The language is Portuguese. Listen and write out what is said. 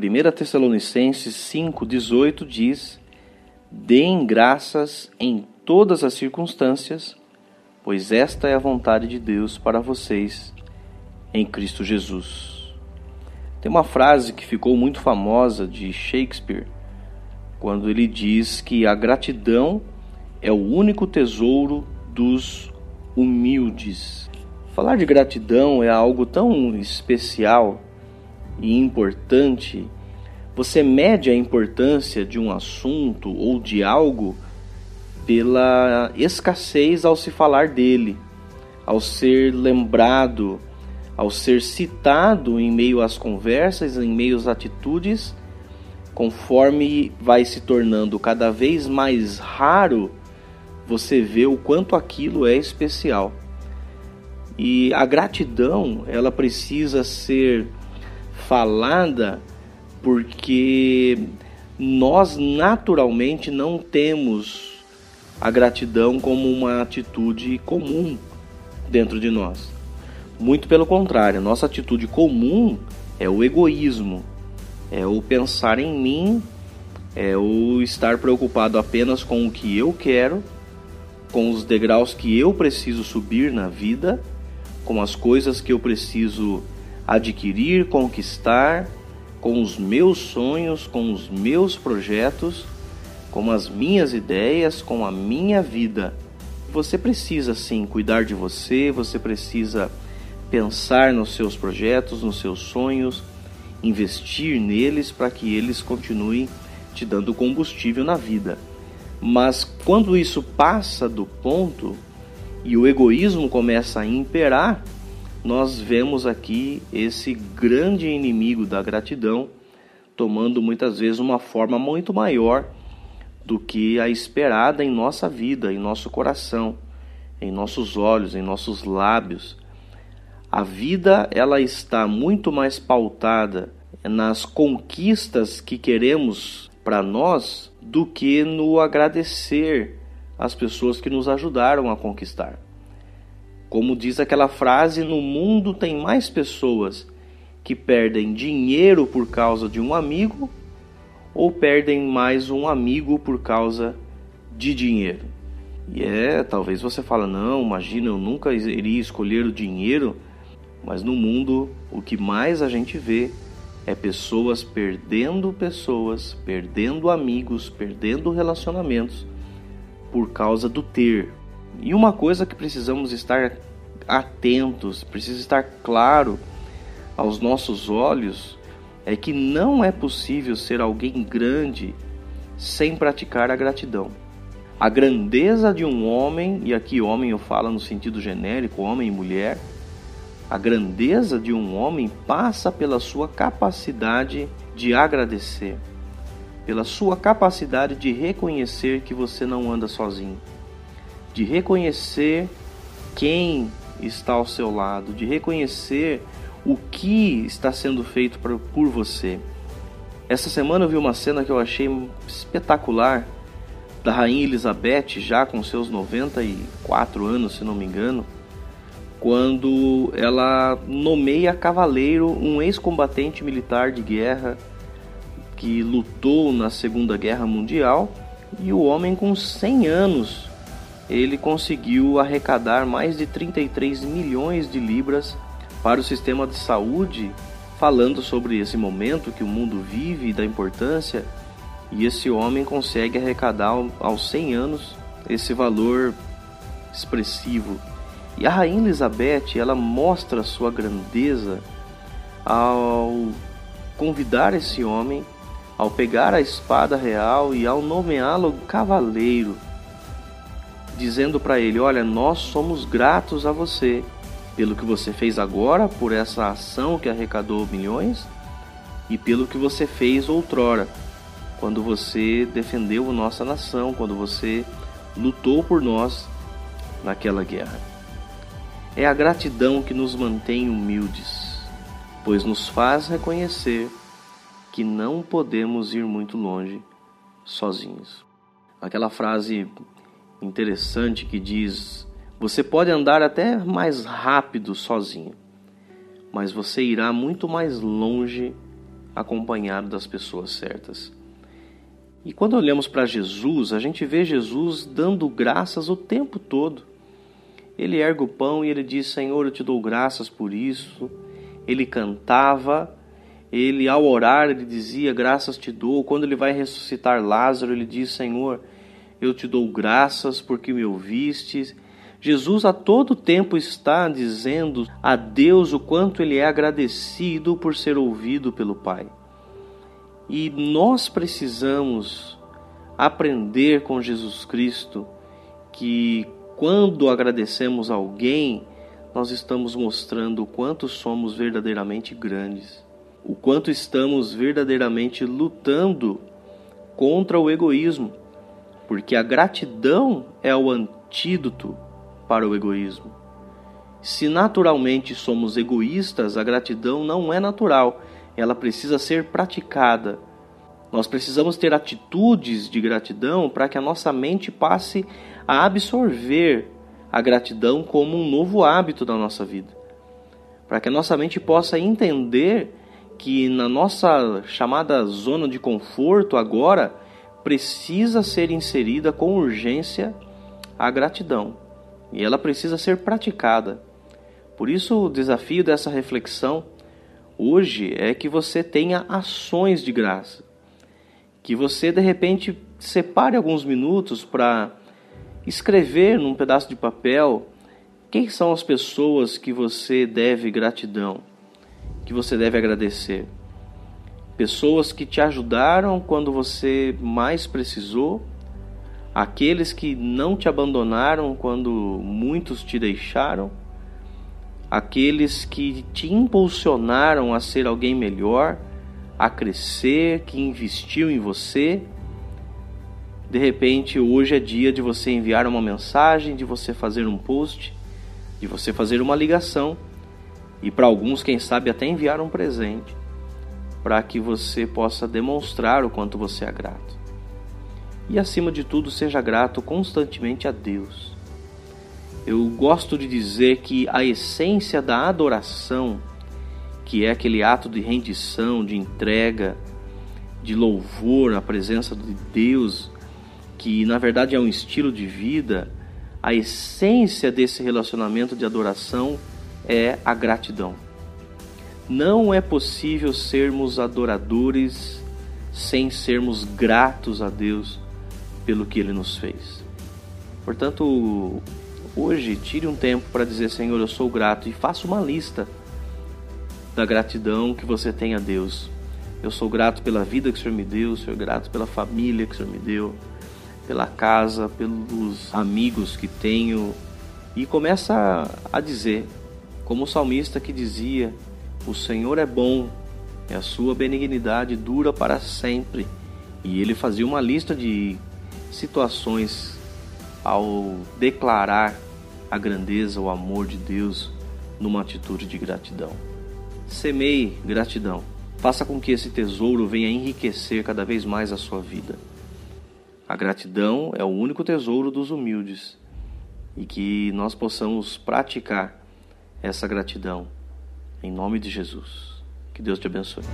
1 Tessalonicenses 5,18 diz: Deem graças em todas as circunstâncias, pois esta é a vontade de Deus para vocês em Cristo Jesus. Tem uma frase que ficou muito famosa de Shakespeare, quando ele diz que a gratidão é o único tesouro dos humildes. Falar de gratidão é algo tão especial e importante. Você mede a importância de um assunto ou de algo pela escassez ao se falar dele, ao ser lembrado, ao ser citado em meio às conversas, em meio às atitudes, conforme vai se tornando cada vez mais raro, você vê o quanto aquilo é especial. E a gratidão, ela precisa ser falada porque nós naturalmente não temos a gratidão como uma atitude comum dentro de nós. Muito pelo contrário, nossa atitude comum é o egoísmo, é o pensar em mim, é o estar preocupado apenas com o que eu quero, com os degraus que eu preciso subir na vida, com as coisas que eu preciso adquirir, conquistar, com os meus sonhos, com os meus projetos com as minhas ideias, com a minha vida. Você precisa sim cuidar de você, você precisa pensar nos seus projetos, nos seus sonhos, investir neles para que eles continuem te dando combustível na vida. Mas quando isso passa do ponto e o egoísmo começa a imperar, nós vemos aqui esse grande inimigo da gratidão tomando muitas vezes uma forma muito maior do que a esperada em nossa vida, em nosso coração, em nossos olhos, em nossos lábios. A vida ela está muito mais pautada nas conquistas que queremos para nós do que no agradecer às pessoas que nos ajudaram a conquistar. Como diz aquela frase, no mundo tem mais pessoas que perdem dinheiro por causa de um amigo ou perdem mais um amigo por causa de dinheiro. E é, talvez você fala, não, imagina, eu nunca iria escolher o dinheiro, mas no mundo o que mais a gente vê é pessoas perdendo pessoas, perdendo amigos, perdendo relacionamentos por causa do ter. E uma coisa que precisamos estar atentos, precisa estar claro aos nossos olhos é que não é possível ser alguém grande sem praticar a gratidão. A grandeza de um homem, e aqui homem eu falo no sentido genérico, homem e mulher, a grandeza de um homem passa pela sua capacidade de agradecer, pela sua capacidade de reconhecer que você não anda sozinho, de reconhecer quem está ao seu lado, de reconhecer o que está sendo feito por você. Essa semana eu vi uma cena que eu achei espetacular da rainha Elizabeth, já com seus 94 anos, se não me engano, quando ela nomeia cavaleiro um ex-combatente militar de guerra que lutou na Segunda Guerra Mundial e o homem com 100 anos ele conseguiu arrecadar mais de 33 milhões de libras para o sistema de saúde, falando sobre esse momento que o mundo vive e da importância, e esse homem consegue arrecadar aos 100 anos esse valor expressivo. E a rainha Elizabeth, ela mostra sua grandeza ao convidar esse homem, ao pegar a espada real e ao nomeá-lo cavaleiro, dizendo para ele: Olha, nós somos gratos a você pelo que você fez agora, por essa ação que arrecadou milhões, e pelo que você fez outrora, quando você defendeu nossa nação, quando você lutou por nós naquela guerra. É a gratidão que nos mantém humildes, pois nos faz reconhecer que não podemos ir muito longe sozinhos. Aquela frase interessante que diz você pode andar até mais rápido sozinho, mas você irá muito mais longe acompanhado das pessoas certas. E quando olhamos para Jesus, a gente vê Jesus dando graças o tempo todo. Ele ergue o pão e ele diz: Senhor, eu te dou graças por isso. Ele cantava, ele ao orar, ele dizia: Graças te dou. Quando ele vai ressuscitar Lázaro, ele diz: Senhor, eu te dou graças porque me ouvistes. Jesus a todo tempo está dizendo a Deus o quanto ele é agradecido por ser ouvido pelo Pai. E nós precisamos aprender com Jesus Cristo que quando agradecemos alguém, nós estamos mostrando o quanto somos verdadeiramente grandes, o quanto estamos verdadeiramente lutando contra o egoísmo, porque a gratidão é o antídoto para o egoísmo. Se naturalmente somos egoístas, a gratidão não é natural, ela precisa ser praticada. Nós precisamos ter atitudes de gratidão para que a nossa mente passe a absorver a gratidão como um novo hábito da nossa vida. Para que a nossa mente possa entender que na nossa chamada zona de conforto agora precisa ser inserida com urgência a gratidão e ela precisa ser praticada. Por isso, o desafio dessa reflexão hoje é que você tenha ações de graça que você de repente separe alguns minutos para escrever num pedaço de papel quem são as pessoas que você deve gratidão, que você deve agradecer. Pessoas que te ajudaram quando você mais precisou, aqueles que não te abandonaram quando muitos te deixaram, aqueles que te impulsionaram a ser alguém melhor a crescer, que investiu em você. De repente, hoje é dia de você enviar uma mensagem, de você fazer um post, de você fazer uma ligação e para alguns, quem sabe, até enviar um presente para que você possa demonstrar o quanto você é grato. E acima de tudo, seja grato constantemente a Deus. Eu gosto de dizer que a essência da adoração que é aquele ato de rendição, de entrega, de louvor à presença de Deus, que na verdade é um estilo de vida, a essência desse relacionamento de adoração é a gratidão. Não é possível sermos adoradores sem sermos gratos a Deus pelo que Ele nos fez. Portanto, hoje tire um tempo para dizer: Senhor, eu sou grato e faça uma lista da gratidão que você tem a Deus. Eu sou grato pela vida que o Senhor me deu, sou grato pela família que o Senhor me deu, pela casa, pelos amigos que tenho. E começa a dizer, como o salmista que dizia: O Senhor é bom, e a sua benignidade dura para sempre. E ele fazia uma lista de situações ao declarar a grandeza, o amor de Deus numa atitude de gratidão. Semeie gratidão. Faça com que esse tesouro venha enriquecer cada vez mais a sua vida. A gratidão é o único tesouro dos humildes e que nós possamos praticar essa gratidão em nome de Jesus. Que Deus te abençoe.